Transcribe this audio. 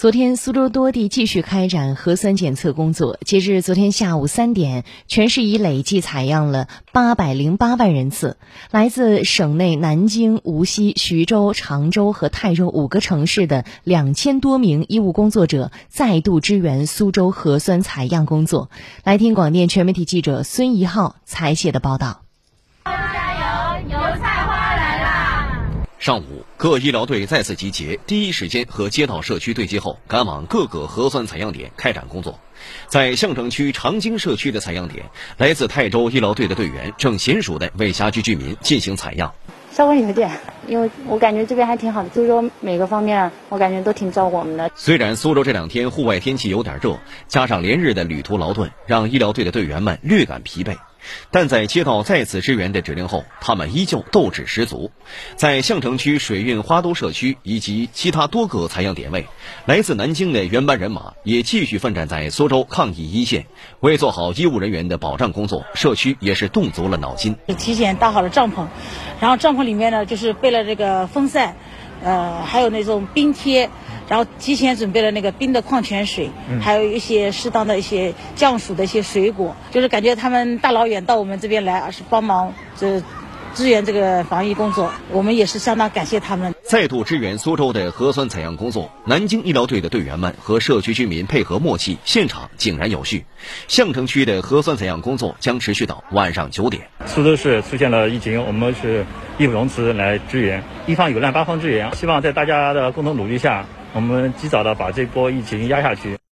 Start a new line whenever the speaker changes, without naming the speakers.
昨天，苏州多地继续开展核酸检测工作。截至昨天下午三点，全市已累计采样了八百零八万人次。来自省内南京、无锡、徐州、常州和泰州五个城市的两千多名医务工作者再度支援苏州核酸采样工作。来听广电全媒体记者孙怡浩采写的报道。
上午，各医疗队再次集结，第一时间和街道社区对接后，赶往各个核酸采样点开展工作。在相城区长经社区的采样点，来自泰州医疗队的队员正娴熟地为辖区居民进行采样。
稍微有点，因为我感觉这边还挺好的，苏州每个方面我感觉都挺照顾我们的。
虽然苏州这两天户外天气有点热，加上连日的旅途劳顿，让医疗队的队员们略感疲惫。但在接到再次支援的指令后，他们依旧斗志十足。在相城区水运花都社区以及其他多个采样点位，来自南京的原班人马也继续奋战在苏州抗疫一线。为做好医务人员的保障工作，社区也是动足了脑筋。
提前搭好了帐篷，然后帐篷里面呢就是备了这个风扇，呃，还有那种冰贴。然后提前准备了那个冰的矿泉水，还有一些适当的一些降暑的一些水果，就是感觉他们大老远到我们这边来，而是帮忙这支援这个防疫工作，我们也是相当感谢他们。
再度支援苏州的核酸采样工作，南京医疗队的队员们和社区居民配合默契，现场井然有序。相城区的核酸采样工作将持续到晚上九点。
苏州市出现了疫情，我们是义不容辞来支援，一方有难八方支援，希望在大家的共同努力下。我们及早的把这波疫情压下去。